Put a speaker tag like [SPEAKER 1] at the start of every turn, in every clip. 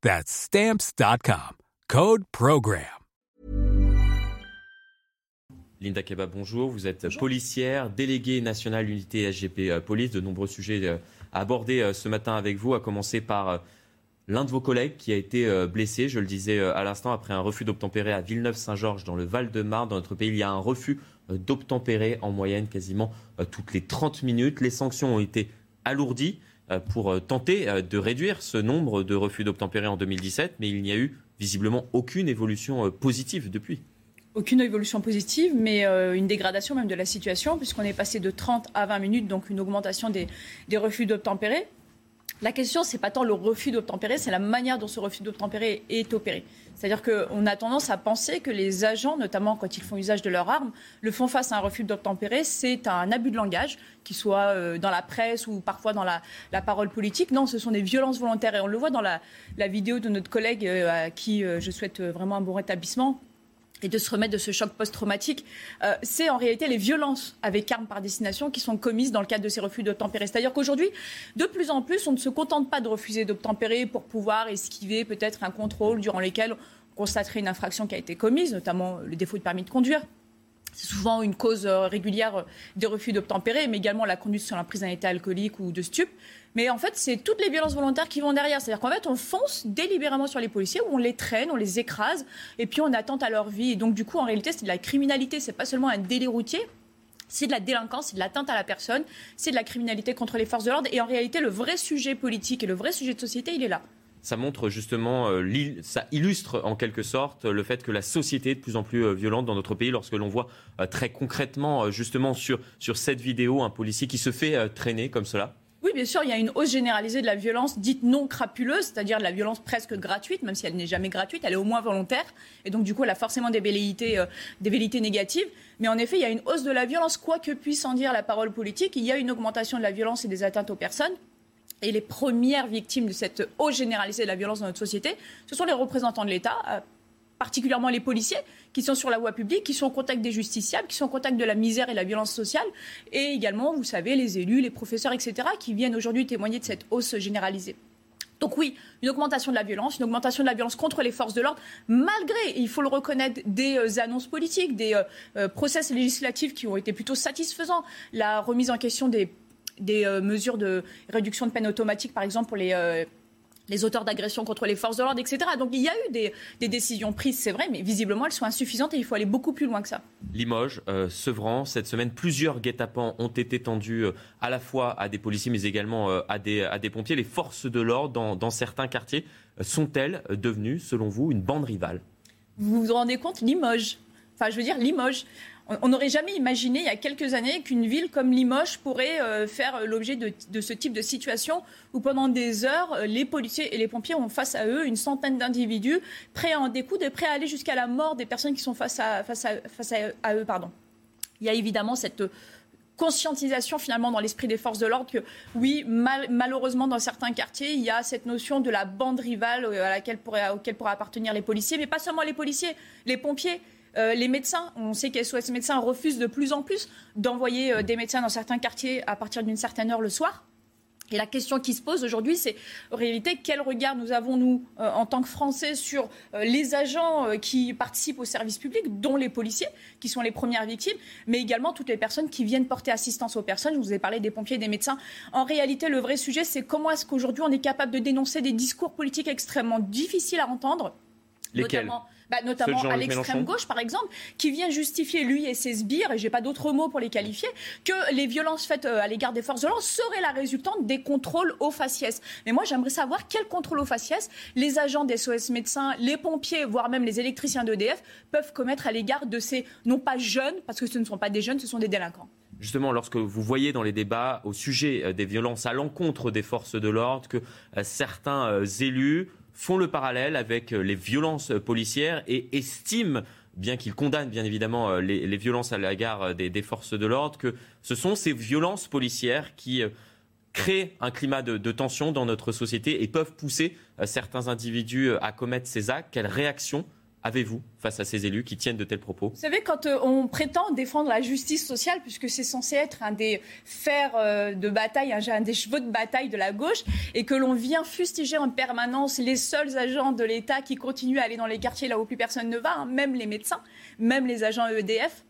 [SPEAKER 1] That's Stamps.com. Code PROGRAM.
[SPEAKER 2] Linda Keba, bonjour. Vous êtes policière, déléguée nationale unité SGP euh, Police. De nombreux sujets euh, à aborder euh, ce matin avec vous, à commencer par l'un de vos collègues qui a été blessé, je le disais à l'instant, après un refus d'obtempérer à Villeneuve-Saint-Georges dans le Val-de-Marne. Dans notre pays, il y a un refus d'obtempérer en moyenne quasiment toutes les 30 minutes. Les sanctions ont été alourdies. Euh, pour euh, tenter euh, de réduire ce nombre de refus d'obtempérer en 2017, mais il n'y a eu visiblement aucune évolution positive depuis.
[SPEAKER 3] Aucune évolution positive, mais une dégradation même de la situation, puisqu'on est passé de 30 à 20 minutes, donc une augmentation des, des refus d'obtempérer. La question, c'est pas tant le refus d'obtempérer, c'est la manière dont ce refus d'obtempérer est opéré. C'est-à-dire qu'on a tendance à penser que les agents, notamment quand ils font usage de leurs armes, le font face à un refus d'obtempérer. C'est un abus de langage, qu'il soit euh, dans la presse ou parfois dans la, parole politique. Non, ce sont des violences volontaires. Et on le voit dans la, vidéo de notre collègue euh, à qui euh, je souhaite vraiment un bon rétablissement et de se remettre de ce choc post-traumatique, euh, c'est en réalité les violences avec armes par destination qui sont commises dans le cadre de ces refus d'obtempérer. C'est-à-dire qu'aujourd'hui, de plus en plus, on ne se contente pas de refuser d'obtempérer pour pouvoir esquiver peut-être un contrôle durant lequel on constaterait une infraction qui a été commise, notamment le défaut de permis de conduire. C'est souvent une cause euh, régulière des refus d'obtempérer, mais également la conduite sur la prise d'un état alcoolique ou de stup. Mais en fait, c'est toutes les violences volontaires qui vont derrière. C'est-à-dire qu'en fait, on fonce délibérément sur les policiers, où on les traîne, on les écrase, et puis on attente à leur vie. Et donc, du coup, en réalité, c'est de la criminalité. C'est pas seulement un délit routier. C'est de la délinquance, c'est de l'atteinte à la personne, c'est de la criminalité contre les forces de l'ordre. Et en réalité, le vrai sujet politique et le vrai sujet de société, il est là
[SPEAKER 2] ça montre justement, euh, ça illustre en quelque sorte le fait que la société est de plus en plus euh, violente dans notre pays lorsque l'on voit euh, très concrètement justement sur, cette vidéo un policier qui se fait traîner comme cela
[SPEAKER 3] bien sûr, il y a une hausse généralisée de la violence dite non crapuleuse, c'est-à-dire de la violence presque gratuite, même si elle n'est jamais gratuite, elle est au moins volontaire. Et donc, du coup, elle a forcément euh, des velléités négatives. Mais en effet, il y a une hausse de la violence, quoi que puisse en dire la parole politique. Il y a une augmentation de la violence et des atteintes aux personnes. Et les premières victimes de cette hausse généralisée de la violence dans notre société, ce sont les représentants de l'État, euh, particulièrement les policiers, qui sont sur la voie publique, qui sont au contact des justiciables, qui sont au contact de la misère et la violence sociale, et également, vous savez, les élus, les professeurs, etc., qui viennent aujourd'hui témoigner de cette hausse généralisée. Donc oui, une augmentation de la violence, une augmentation de la violence contre les forces de l'ordre, malgré, il faut le reconnaître, des euh, annonces politiques, des euh, euh, process législatifs qui ont été plutôt satisfaisants, la remise en question des, des mesures de réduction de peine automatique, par exemple, pour les les auteurs d'agressions contre les forces de l'ordre, etc. Donc il y a eu des, décisions prises, c'est vrai, mais visiblement elles sont insuffisantes et il faut aller beaucoup plus loin que ça.
[SPEAKER 2] Limoges, euh, Sevran, cette semaine, plusieurs guet-apens ont été tendus euh, à la fois à des policiers mais également euh, à, des, à des pompiers. Les forces de l'ordre dans, dans certains quartiers sont-elles devenues, selon vous, une bande rivale?
[SPEAKER 3] Vous vous rendez compte, Limoges Enfin, je veux dire, Limoges on n'aurait jamais imaginé il y a quelques années qu'une ville comme Limoges pourrait euh, faire l'objet de, ce type de situation où pendant des heures, euh, les policiers et les pompiers ont face à eux une centaine d'individus prêts à en découdre et prêts à aller jusqu'à la mort des personnes qui sont face à, eux. Il y a évidemment cette conscientisation finalement dans l'esprit des forces de l'ordre que oui, malheureusement dans certains quartiers, il y a cette notion de la bande rivale euh, à laquelle auquel pourraient appartenir les policiers, mais pas seulement les policiers, les pompiers. Euh, les médecins, on sait que SOS médecins refusent de plus en plus d'envoyer euh, des médecins dans certains quartiers à partir d'une certaine heure le soir. Et la question qui se pose aujourd'hui, c'est en réalité quel regard nous avons, nous, euh, en tant que Français, sur les agents qui participent au service public, dont les policiers, qui sont les premières victimes, mais également toutes les personnes qui viennent porter assistance aux personnes. Je vous ai parlé des pompiers, des médecins. En réalité, le vrai sujet, c'est comment est-ce qu'aujourd'hui on est capable de dénoncer des discours politiques extrêmement difficiles à entendre.
[SPEAKER 2] Lesquels?
[SPEAKER 3] Bah, notamment à l'extrême gauche, par exemple, qui vient justifier, lui et ses sbires, et j'ai pas d'autres mots pour les qualifier, que les violences faites euh, à l'égard des forces de l'ordre seraient la résultante des contrôles aux faciès. Mais moi, j'aimerais savoir quels contrôles aux faciès les agents des SOS médecins, les pompiers, voire même les électriciens d'EDF peuvent commettre à l'égard de ces, non pas jeunes, parce que ce ne sont pas des jeunes, ce sont des délinquants
[SPEAKER 2] justement, lorsque vous voyez dans les débats au sujet euh, des violences à l'encontre des forces de l'ordre que euh, certains élus font le parallèle avec euh, les violences policières et estiment bien qu'ils condamnent bien évidemment euh, les, violences à l'égard euh, des, forces de l'ordre, que ce sont ces violences policières qui créent un climat de, tension dans notre société et peuvent pousser certains individus à commettre ces actes. Quelle réaction avez-vous face à ces élus qui tiennent de tels propos?
[SPEAKER 3] Vous savez, quand euh, on prétend défendre la justice sociale, puisque c'est censé être un des fers euh, de bataille, un, des chevaux de bataille de la gauche, et que l'on vient fustiger en permanence les seuls agents de l'État qui continuent à aller dans les quartiers là où plus personne ne va, hein, même les médecins, même les agents EDF,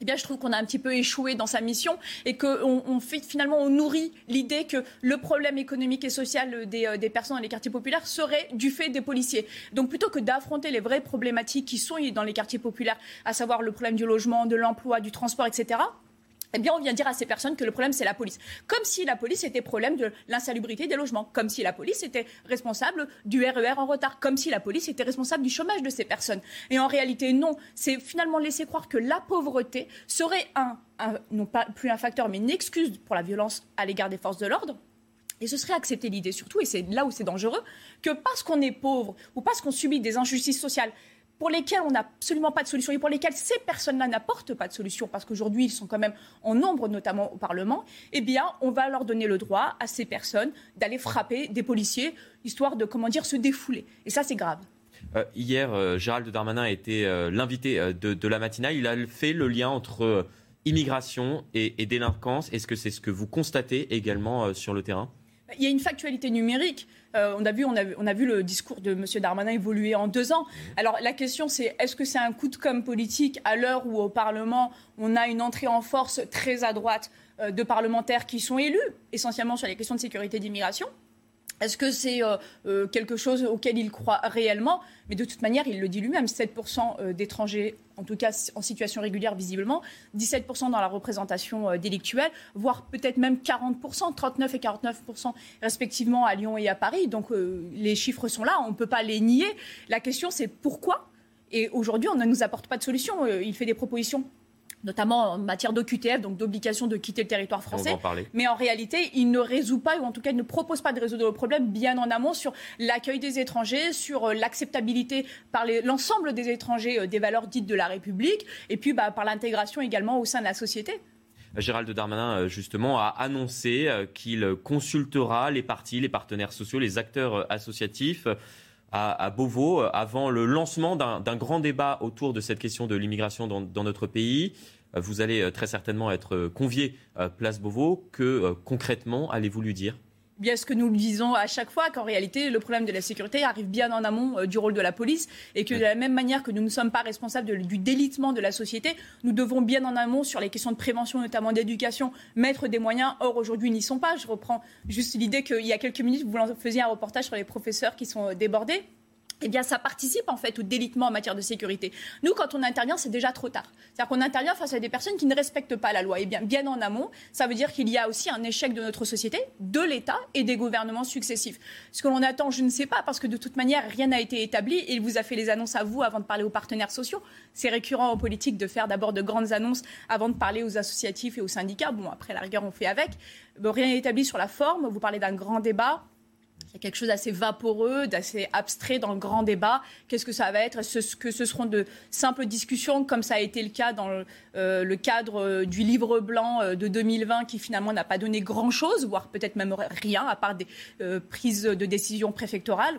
[SPEAKER 3] eh bien, je trouve qu'on a un petit peu échoué dans sa mission et qu'on finalement on nourrit l'idée que le problème économique et social euh, des, personnes dans les quartiers populaires serait du fait des policiers. Donc plutôt que d'affronter les vraies problématiques qui sont dans les quartiers populaires, à savoir le problème du logement, de l'emploi, du transport, etc., eh bien, on vient dire à ces personnes que le problème, c'est la police. Comme si la police était problème de l'insalubrité des logements. Comme si la police était responsable du RER e en retard. Comme si la police était responsable du chômage de ces personnes. Et en réalité, non. C'est finalement laisser croire que la pauvreté serait un, non pas plus un facteur, mais une excuse pour la violence à l'égard des forces de l'ordre. Et ce serait accepter l'idée surtout, et c'est là où c'est dangereux, que parce qu'on est pauvre ou parce qu'on subit des injustices sociales pour lesquels on n'a absolument pas de solution et pour lesquels ces personnes-là n'apportent pas de solution, parce qu'aujourd'hui ils sont quand même en nombre, notamment au Parlement, eh bien on va leur donner le droit à ces personnes d'aller frapper des policiers, histoire de, comment dire, se défouler. Et ça c'est grave.
[SPEAKER 2] Euh, hier, euh, Gérald Darmanin était euh, l'invité de, la matinale. Il a fait le lien entre immigration et, et délinquance. Est-ce que c'est ce que vous constatez également sur le terrain?
[SPEAKER 3] Il y a une factualité numérique. Euh, on, a vu, on, a, vu le discours de M. Darmanin évoluer en deux ans. Mmh. Alors la question, c'est est-ce que c'est un coup de com' politique à l'heure où au Parlement, on a une entrée en force très à droite euh, de parlementaires qui sont élus, essentiellement sur les questions de sécurité d'immigration? Est-ce que c'est euh, euh, quelque chose auquel il croit réellement? Mais de toute manière, il le dit lui-même, 7% euh, d'étrangers, en tout cas en situation régulière visiblement, 17% dans la représentation délictuelle, voire peut-être même 40%, 39 et 49% respectivement à Lyon et à Paris. Donc les chiffres sont là, on ne peut pas les nier. La question c'est pourquoi? Et aujourd'hui, on ne nous apporte pas de solution. Il fait des propositions notamment en matière d'OQTF, donc d'obligation de quitter le territoire français. Mais en réalité, il ne résout pas, ou en tout cas, il ne propose pas de résoudre le problème bien en amont sur l'accueil des étrangers, sur euh, l'acceptabilité par l'ensemble des étrangers euh, des valeurs dites de la République, et puis bah, par l'intégration également au sein de la société.
[SPEAKER 2] Gérald Darmanin, euh, justement, a annoncé qu'il consultera les partis, les partenaires sociaux, les acteurs associatifs à, Beauvau avant le lancement d'un grand débat autour de cette question de l'immigration dans, notre pays. Vous allez euh, très certainement être euh, convié à Place Beauvau. Que euh, concrètement allez-vous lui dire?
[SPEAKER 3] Bien ce que nous le disons à chaque fois, qu'en réalité, le problème de la sécurité arrive bien en amont du rôle de la police et que de la même manière que nous ne sommes pas responsables du délitement de la société, nous devons bien en amont sur les questions de prévention, notamment d'éducation, mettre des moyens. Or, aujourd'hui, n'y sont pas. Je reprends juste l'idée qu'il y a quelques minutes, vous faisiez un reportage sur les professeurs qui sont débordés eh bien, ça participe en fait au délitement en matière de sécurité. Nous, quand on intervient, c'est déjà trop tard. C'est-à-dire qu'on intervient face à des personnes qui ne respectent pas la loi. Et eh bien, bien en amont, ça veut dire qu'il y a aussi un échec de notre société, de l'État et des gouvernements successifs. Ce que l'on attend, je ne sais pas, parce que de toute manière, rien n'a été établi. Et il vous a fait les annonces à vous avant de parler aux partenaires sociaux. C'est récurrent en politique de faire d'abord de grandes annonces avant de parler aux associatifs et aux syndicats. Bon, après, la rigueur, on fait avec. rien n'est établi sur la forme. Vous parlez d'un grand débat il y a quelque chose d'assez vaporeux, d'assez abstrait dans le grand débat. Qu'est-ce que ça va être? Est-ce que ce seront de simples discussions, comme ça a été le cas dans le, euh, cadre euh, du livre blanc euh, de 2020, qui finalement n'a pas donné grand-chose, voire peut-être même rien, à part des prises de décision préfectorales?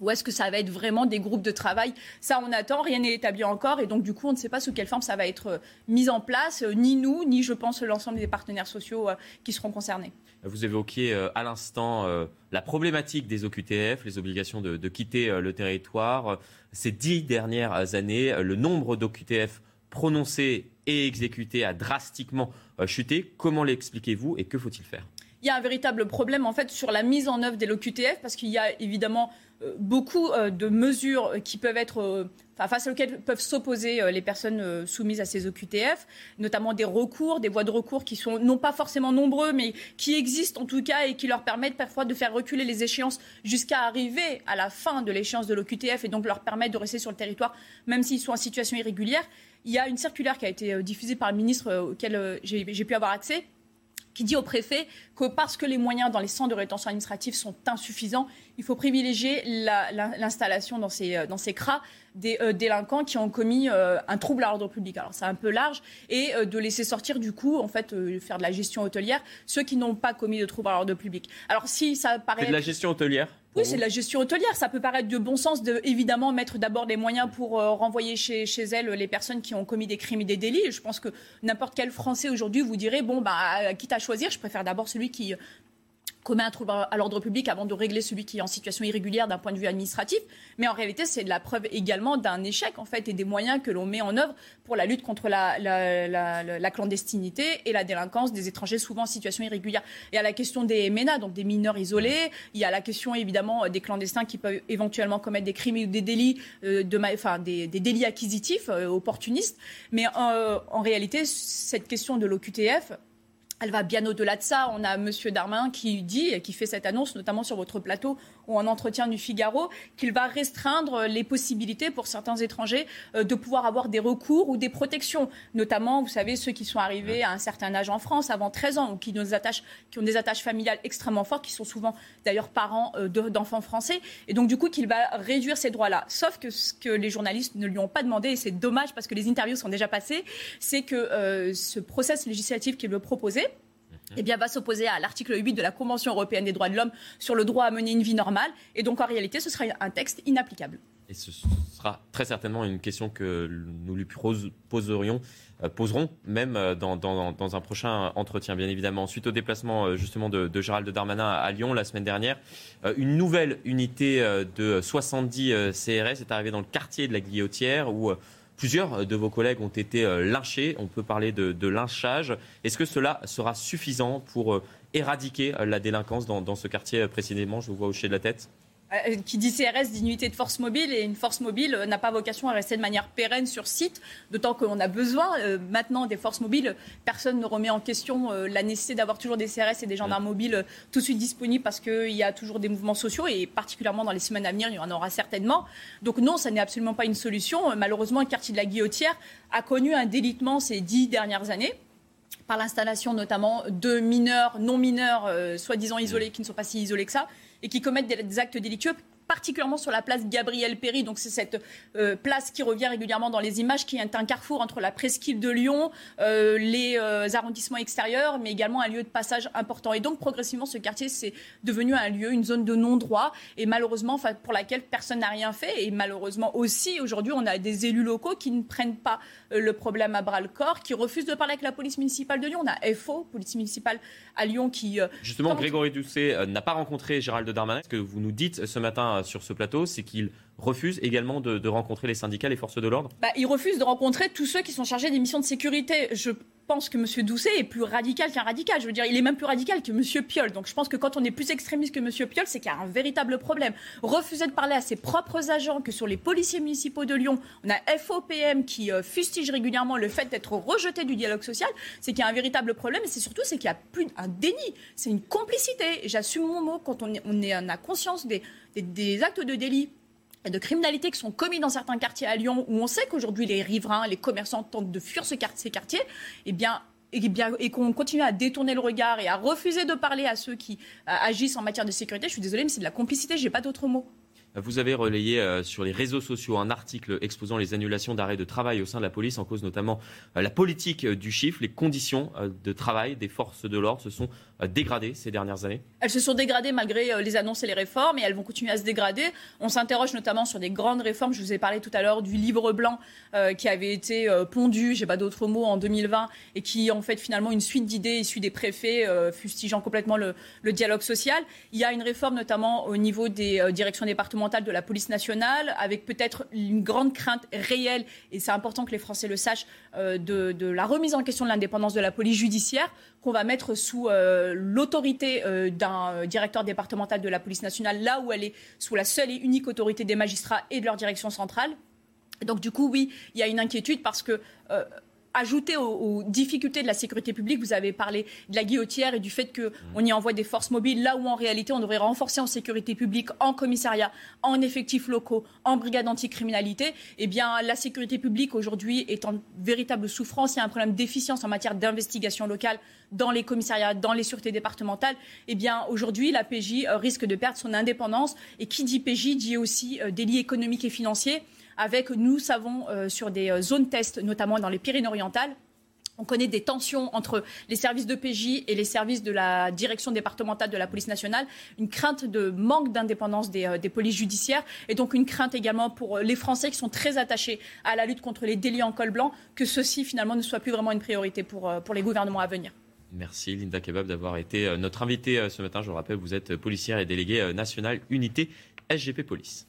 [SPEAKER 3] Ou est-ce que ça va être vraiment des groupes de travail Ça, on attend, rien n'est établi encore, et donc du coup, on ne sait pas sous quelle forme ça va être mis en place, ni nous, ni je pense l'ensemble des partenaires sociaux qui seront concernés.
[SPEAKER 2] Vous évoquiez euh, à l'instant euh, la problématique des OQTF, les obligations de, quitter euh, le territoire. Ces dix dernières années, le nombre d'OQTF prononcés et exécutés a drastiquement chuté. Comment l'expliquez-vous et que faut-il faire?
[SPEAKER 3] Il y a un véritable problème en fait sur la mise en œuvre des LOQTF parce qu'il y a évidemment euh, beaucoup euh, de mesures qui peuvent être, euh, face auxquelles peuvent s'opposer les personnes soumises à ces OQTF, notamment des recours, des voies de recours qui sont non pas forcément nombreux, mais qui existent en tout cas et qui leur permettent parfois de faire reculer les échéances jusqu'à arriver à la fin de l'échéance de l'OQTF et donc leur permettre de rester sur le territoire même s'ils sont en situation irrégulière. Il y a une circulaire qui a été diffusée par le ministre auquel j'ai pu avoir accès qui dit au préfet que parce que les moyens dans les centres de rétention administrative sont insuffisants, il faut privilégier l'installation dans ces, dans ces CRA des euh, délinquants qui ont commis euh, un trouble à l'ordre public. Alors c'est un peu large et euh, de laisser sortir du coup, en fait, faire de la gestion hôtelière ceux qui n'ont pas commis de trouble à l'ordre public. Alors si ça paraît...
[SPEAKER 2] De la gestion hôtelière
[SPEAKER 3] oui, c'est de la gestion hôtelière. Ça peut paraître de bon sens de, évidemment, mettre d'abord des moyens pour renvoyer chez, chez elles les personnes qui ont commis des crimes et des délits. Je pense que n'importe quel Français aujourd'hui vous dirait, bon, bah, quitte à choisir, je préfère d'abord celui qui commet un trouble à l'ordre public avant de régler celui qui est en situation irrégulière d'un point de vue administratif. Mais en réalité, c'est la preuve également d'un échec en fait et des moyens que l'on met en œuvre pour la lutte contre la, la, clandestinité et la délinquance des étrangers souvent en situation irrégulière. Et à la question des MENA, donc des mineurs isolés, il y a la question évidemment des clandestins qui peuvent éventuellement commettre des crimes ou des délits, euh, de, enfin, des, délits acquisitifs, euh, opportunistes. Mais euh, en réalité, cette question de l'OQTF, elle va bien au-delà de ça. On a M. Darmanin qui dit, qui fait cette annonce, notamment sur votre plateau ou en entretien du Figaro, qu'il va restreindre les possibilités pour certains étrangers euh, de pouvoir avoir des recours ou des protections. Notamment, vous savez, ceux qui sont arrivés à un certain âge en France, avant 13 ans, ou qui ont des attaches familiales extrêmement fortes, qui sont souvent d'ailleurs parents euh, d'enfants français. Et donc, du coup, qu'il va réduire ces droits-là. Sauf que ce que les journalistes ne lui ont pas demandé, et c'est dommage parce que les interviews sont déjà passées, c'est que euh, ce process législatif qu'il veut proposer, eh bien, va s'opposer à l'article 8 de la Convention européenne des droits de l'homme sur le droit à mener une vie normale. Et donc, en réalité, ce sera un texte inapplicable.
[SPEAKER 2] Et ce sera très certainement une question que nous lui poserions, euh, poserons même euh, dans, un prochain entretien, bien évidemment. Suite au déplacement euh, justement de, Gérald Darmanin à Lyon la semaine dernière, une nouvelle unité de 70 CRS est arrivée dans le quartier de la Guillotière où Plusieurs de vos collègues ont été euh, lynchés. On peut parler de, lynchage. Est-ce que cela sera suffisant pour euh, éradiquer euh, la délinquance dans, dans ce quartier précisément? Je vous vois hocher de la tête.
[SPEAKER 3] Euh, qui dit CRS dit unité de force mobile et une force mobile euh, n'a pas vocation à rester de manière pérenne sur site, d'autant qu'on a besoin euh, maintenant des forces mobiles. Personne ne remet en question la nécessité d'avoir toujours des CRS et des gendarmes mobiles tout de suite disponibles parce qu'il y a toujours des mouvements sociaux et particulièrement dans les semaines à venir, il y en aura certainement. Donc non, ça n'est absolument pas une solution. Malheureusement, le quartier de la Guillotière a connu un délitement ces dix dernières années par l'installation notamment de mineurs, non mineurs, soi-disant isolés, qui ne sont pas si isolés que ça, et qui commettent des actes délictueux particulièrement sur la place Gabriel Péry. Donc c'est cette euh, place qui revient régulièrement dans les images, qui est un carrefour entre la presqu'île de Lyon, euh, les euh, arrondissements extérieurs, mais également un lieu de passage important. Et donc progressivement, ce quartier c'est devenu un lieu, une zone de non-droit, et malheureusement pour laquelle personne n'a rien fait. Et malheureusement aussi, aujourd'hui, on a des élus locaux qui ne prennent pas le problème à bras le corps, qui refusent de parler avec la police municipale de Lyon. On a FO, police municipale à Lyon, qui
[SPEAKER 2] justement Grégory Doucet n'a pas rencontré Gérald Darmanin. Ce que vous nous dites ce matin sur ce plateau, c'est qu'il refuse également de, rencontrer les syndicats, les forces de l'ordre?
[SPEAKER 3] Bah, Il refuse de rencontrer tous ceux qui sont chargés des missions de sécurité. Je pense que M. Doucet est plus radical qu'un radical. Je veux dire, il est même plus radical que M. Piolle. Donc je pense que quand on est plus extrémiste que M. Piolle, c'est qu'il y a un véritable problème. Refuser de parler à ses propres agents, que sur les policiers municipaux de Lyon, on a FOPM qui euh, fustige régulièrement le fait d'être rejeté du dialogue social, c'est qu'il y a un véritable problème. Et c'est surtout c'est qu'il y a plus un déni, c'est une complicité. J'assume mon mot quand on, est, a conscience des, actes de délit de criminalité qui sont commis dans certains quartiers à Lyon, où on sait qu'aujourd'hui les riverains, les commerçants tentent de fuir ce ces quartiers, eh bien, et, eh bien, et qu'on continue à détourner le regard et à refuser de parler à ceux qui euh, agissent en matière de sécurité, je suis désolée, mais c'est de la complicité, j'ai pas d'autre mot.
[SPEAKER 2] Vous avez relayé euh, sur les réseaux sociaux un article exposant les annulations d'arrêt de travail au sein de la police, en cause notamment euh, la politique euh, du chiffre. Les conditions de travail des forces de l'ordre se sont dégradées ces dernières années
[SPEAKER 3] Elles se sont dégradées malgré les annonces et les réformes, et elles vont continuer à se dégrader. On s'interroge notamment sur des grandes réformes. Je vous ai parlé tout à l'heure du livre blanc qui avait été pondu, j'ai pas d'autres mots, en 2020, et qui en fait finalement une suite d'idées issues des préfets, fustigeant complètement le, le, dialogue social. Il y a une réforme notamment au niveau des directions départementales de la police nationale, avec peut-être une grande crainte réelle, et c'est important que les Français le sachent, euh, de, la remise en question de l'indépendance de la police judiciaire, qu'on va mettre sous euh, l'autorité d'un directeur départemental de la police nationale, là où elle est sous la seule et unique autorité des magistrats et de leur direction centrale. Donc du coup, oui, il y a une inquiétude parce que ajouter aux, difficultés de la sécurité publique, vous avez parlé de la guillotière et du fait qu'on y envoie des forces mobiles, là où en réalité on devrait renforcer en sécurité publique, en commissariat, en effectifs locaux, en brigade anticriminalité. Eh bien, la sécurité publique aujourd'hui est en véritable souffrance. Il y a un problème d'efficience en matière d'investigation locale dans les commissariats, dans les sûretés départementales. Eh bien, aujourd'hui, la PJ euh, risque de perdre son indépendance. Et qui dit PJ dit aussi euh, délits économiques et financiers avec, nous savons, euh, sur des euh, zones test, notamment dans les Pyrénées-Orientales, on connaît des tensions entre les services de PJ et les services de la direction départementale de la police nationale, une crainte de manque d'indépendance des, euh, polices judiciaires et donc une crainte également pour les Français qui sont très attachés à la lutte contre les délits en col blanc, que ceci finalement ne soit plus vraiment une priorité pour, pour les gouvernements à venir.
[SPEAKER 2] Merci Linda Kebab d'avoir été notre invitée ce matin. Je vous rappelle, vous êtes policière et déléguée nationale unité SGP Police.